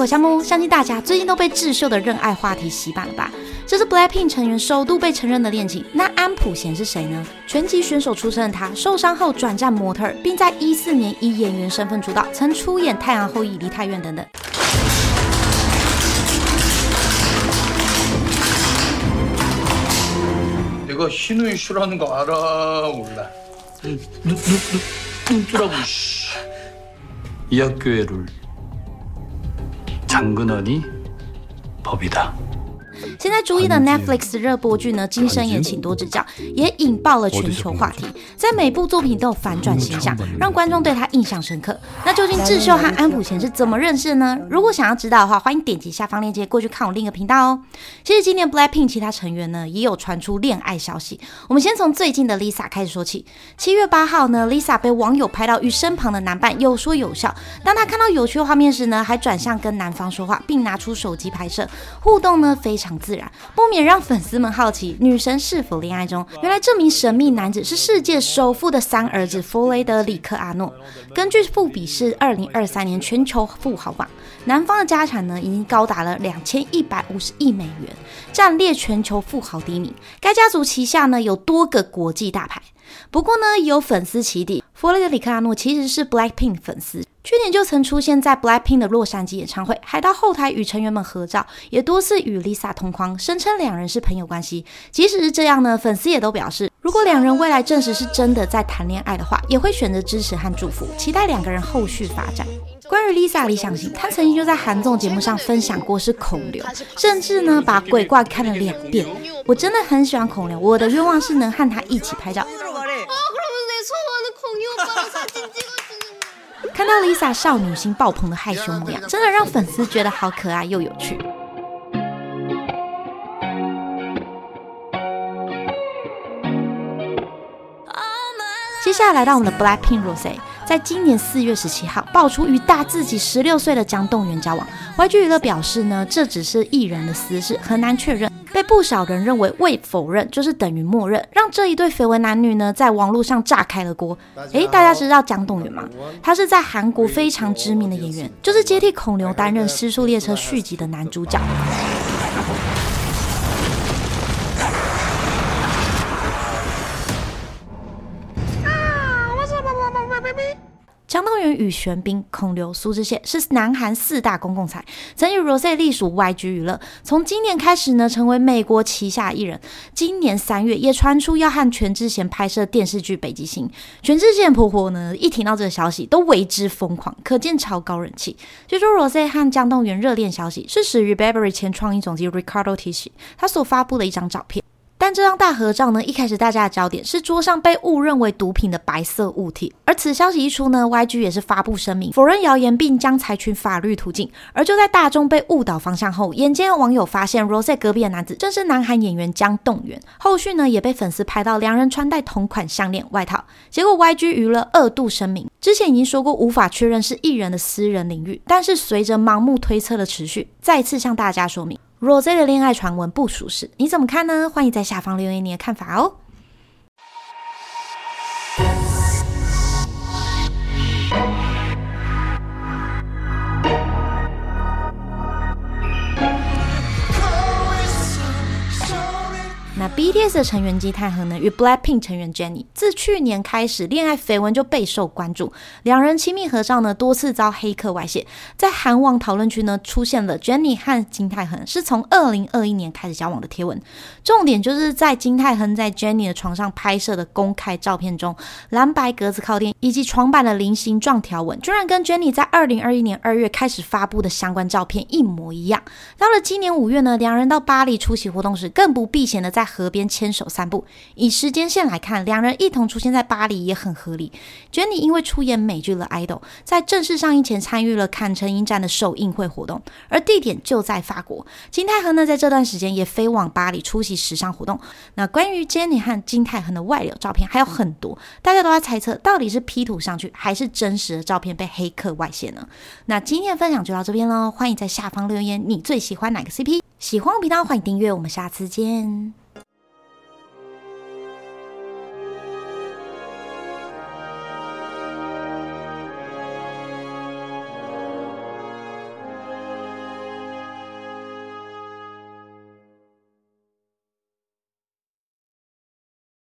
口香木，相信大家最近都被智秀的认爱话题洗版了吧？这是 BLACKPINK 成员首度被承认的恋情。那安普贤是谁呢？拳击选手出身的他，受伤后转战模特，并在一四年以演员身份出道，曾出演《太阳后裔》、《梨泰院》等等。这个신의슈라는거알아몰라눈눈눈눈뜨라고씨이학교의룰 장근원이 법이다 现在注意的 Netflix 热播剧呢，今生也请多指教，也引爆了全球话题。在每部作品都有反转形象，让观众对他印象深刻。那究竟智秀和安普贤是怎么认识的呢？如果想要知道的话，欢迎点击下方链接过去看我另一个频道哦。其实今年 BLACKPINK 其他成员呢，也有传出恋爱消息。我们先从最近的 Lisa 开始说起。七月八号呢，Lisa 被网友拍到与身旁的男伴有说有笑。当她看到有趣的画面时呢，还转向跟男方说话，并拿出手机拍摄，互动呢非常自然，不免让粉丝们好奇女神是否恋爱中。原来这名神秘男子是世界首富的三儿子弗雷德里克阿诺。根据富比士二零二三年全球富豪榜，男方的家产呢已经高达了两千一百五十亿美元，暂列全球富豪第一名。该家族旗下呢有多个国际大牌。不过呢，有粉丝起底，弗雷德里克阿诺其实是 BLACKPINK 粉丝。去年就曾出现在 BLACKPINK 的洛杉矶演唱会，还到后台与成员们合照，也多次与 Lisa 同框，声称两人是朋友关系。即使是这样呢，粉丝也都表示，如果两人未来证实是真的在谈恋爱的话，也会选择支持和祝福，期待两个人后续发展。关于 Lisa 理想型，她曾经就在韩综节目上分享过是孔刘，甚至呢把鬼怪看了两遍。我真的很喜欢孔刘，我的愿望是能和他一起拍照。看到 Lisa 少女心爆棚的害羞模样，真的让粉丝觉得好可爱又有趣。接下来来到我们的 BLACKPINK Rosé，在今年四月十七号爆出与大自己十六岁的姜栋元交往。YG 娱乐表示呢，这只是艺人的私事，很难确认。被不少人认为未否认就是等于默认，让这一对绯闻男女呢在网络上炸开了锅。诶，大家知道姜栋元吗？他是在韩国非常知名的演员，就是接替孔刘担任《失速列车》续集的男主角。姜栋元与玄彬、孔刘、苏志燮是南韩四大公共财，曾与 Rose 隶属 YG 娱乐。从今年开始呢，成为美国旗下艺人。今年三月也传出要和全智贤拍摄电视剧《北极星》。全智贤婆婆呢，一听到这个消息都为之疯狂，可见超高人气。据说 Rose 和姜栋元热恋消息是始于 Burberry 前创意总监 Ricardo tici 他所发布的一张照片。但这张大合照呢，一开始大家的焦点是桌上被误认为毒品的白色物体。而此消息一出呢，YG 也是发布声明否认谣言，并将采取法律途径。而就在大众被误导方向后，眼尖的网友发现 Rosé 隔壁的男子正是南韩演员姜栋元。后续呢，也被粉丝拍到两人穿戴同款项链外套。结果 YG 娱乐二度声明，之前已经说过无法确认是艺人的私人领域，但是随着盲目推测的持续，再次向大家说明。Rosé 的恋爱传闻不属实，你怎么看呢？欢迎在下方留言你的看法哦。那 BTS 的成员金泰亨呢，与 BLACKPINK 成员 Jennie 自去年开始恋爱绯闻就备受关注，两人亲密合照呢多次遭黑客外泄，在韩网讨论区呢出现了 Jennie 和金泰亨是从二零二一年开始交往的贴文，重点就是在金泰亨在 Jennie 的床上拍摄的公开照片中，蓝白格子靠垫以及床板的菱形状条纹，居然跟 Jennie 在二零二一年二月开始发布的相关照片一模一样。到了今年五月呢，两人到巴黎出席活动时，更不避嫌的在河边牵手散步，以时间线来看，两人一同出现在巴黎也很合理。Jennie 因为出演美剧《了 Idol》，在正式上映前参与了坎城影展的首映会活动，而地点就在法国。金泰亨呢，在这段时间也飞往巴黎出席时尚活动。那关于 Jennie 和金泰亨的外流照片还有很多，大家都在猜测到底是 P 图上去，还是真实的照片被黑客外泄呢？那今天的分享就到这边喽，欢迎在下方留言，你最喜欢哪个 CP？喜欢我频道，欢迎订阅，我们下次见。